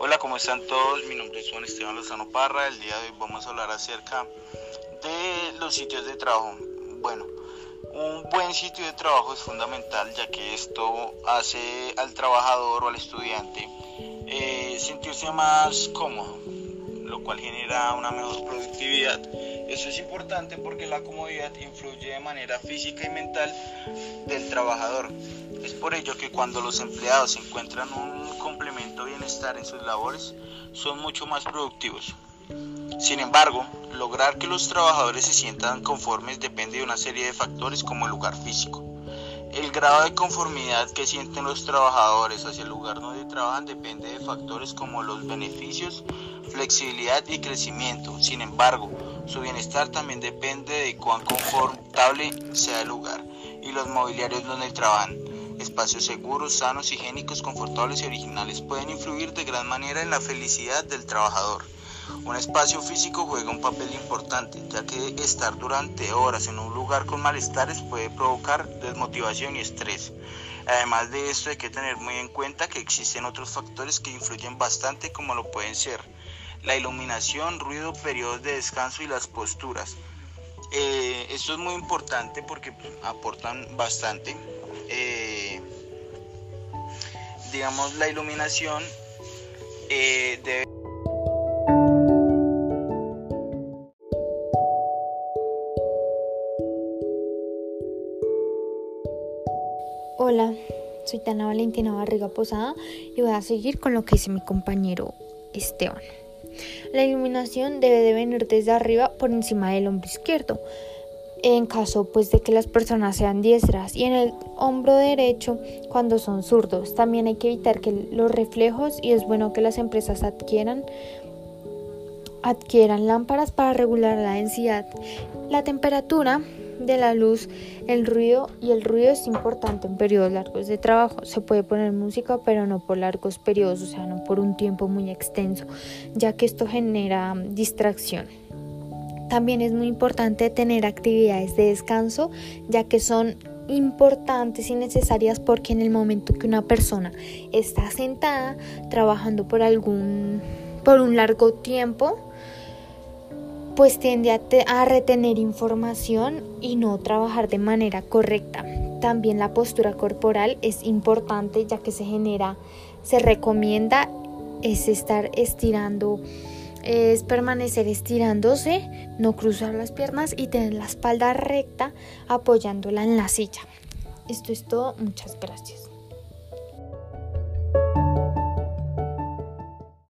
Hola, ¿cómo están todos? Mi nombre es Juan Esteban Lozano Parra. El día de hoy vamos a hablar acerca de los sitios de trabajo. Bueno, un buen sitio de trabajo es fundamental ya que esto hace al trabajador o al estudiante eh, sentirse más cómodo, lo cual genera una mejor productividad. Eso es importante porque la comodidad influye de manera física y mental del trabajador. Es por ello que cuando los empleados encuentran un complemento bienestar en sus labores, son mucho más productivos. Sin embargo, lograr que los trabajadores se sientan conformes depende de una serie de factores como el lugar físico. El grado de conformidad que sienten los trabajadores hacia el lugar donde trabajan depende de factores como los beneficios, flexibilidad y crecimiento. Sin embargo, su bienestar también depende de cuán confortable sea el lugar y los mobiliarios donde trabajan. Espacios seguros, sanos, higiénicos, confortables y originales pueden influir de gran manera en la felicidad del trabajador. Un espacio físico juega un papel importante, ya que estar durante horas en un lugar con malestares puede provocar desmotivación y estrés. Además de esto hay que tener muy en cuenta que existen otros factores que influyen bastante como lo pueden ser la iluminación, ruido, periodos de descanso y las posturas. Eh, esto es muy importante porque aportan bastante. Eh, digamos, la iluminación eh, debe... Hola, soy Tana Valentina Barriga Posada y voy a seguir con lo que dice mi compañero Esteban. La iluminación debe de venir desde arriba por encima del hombro izquierdo en caso pues de que las personas sean diestras y en el hombro derecho cuando son zurdos. También hay que evitar que los reflejos y es bueno que las empresas adquieran adquieran lámparas para regular la densidad, la temperatura de la luz, el ruido y el ruido es importante en periodos largos de trabajo. Se puede poner música, pero no por largos periodos, o sea, no por un tiempo muy extenso, ya que esto genera distracción. También es muy importante tener actividades de descanso, ya que son importantes y necesarias porque en el momento que una persona está sentada trabajando por algún por un largo tiempo, pues tiende a, retener información y no trabajar de manera correcta. También la postura corporal es importante ya que se genera, se recomienda es estar estirando es permanecer estirándose, no cruzar las piernas y tener la espalda recta apoyándola en la silla. Esto es todo, muchas gracias.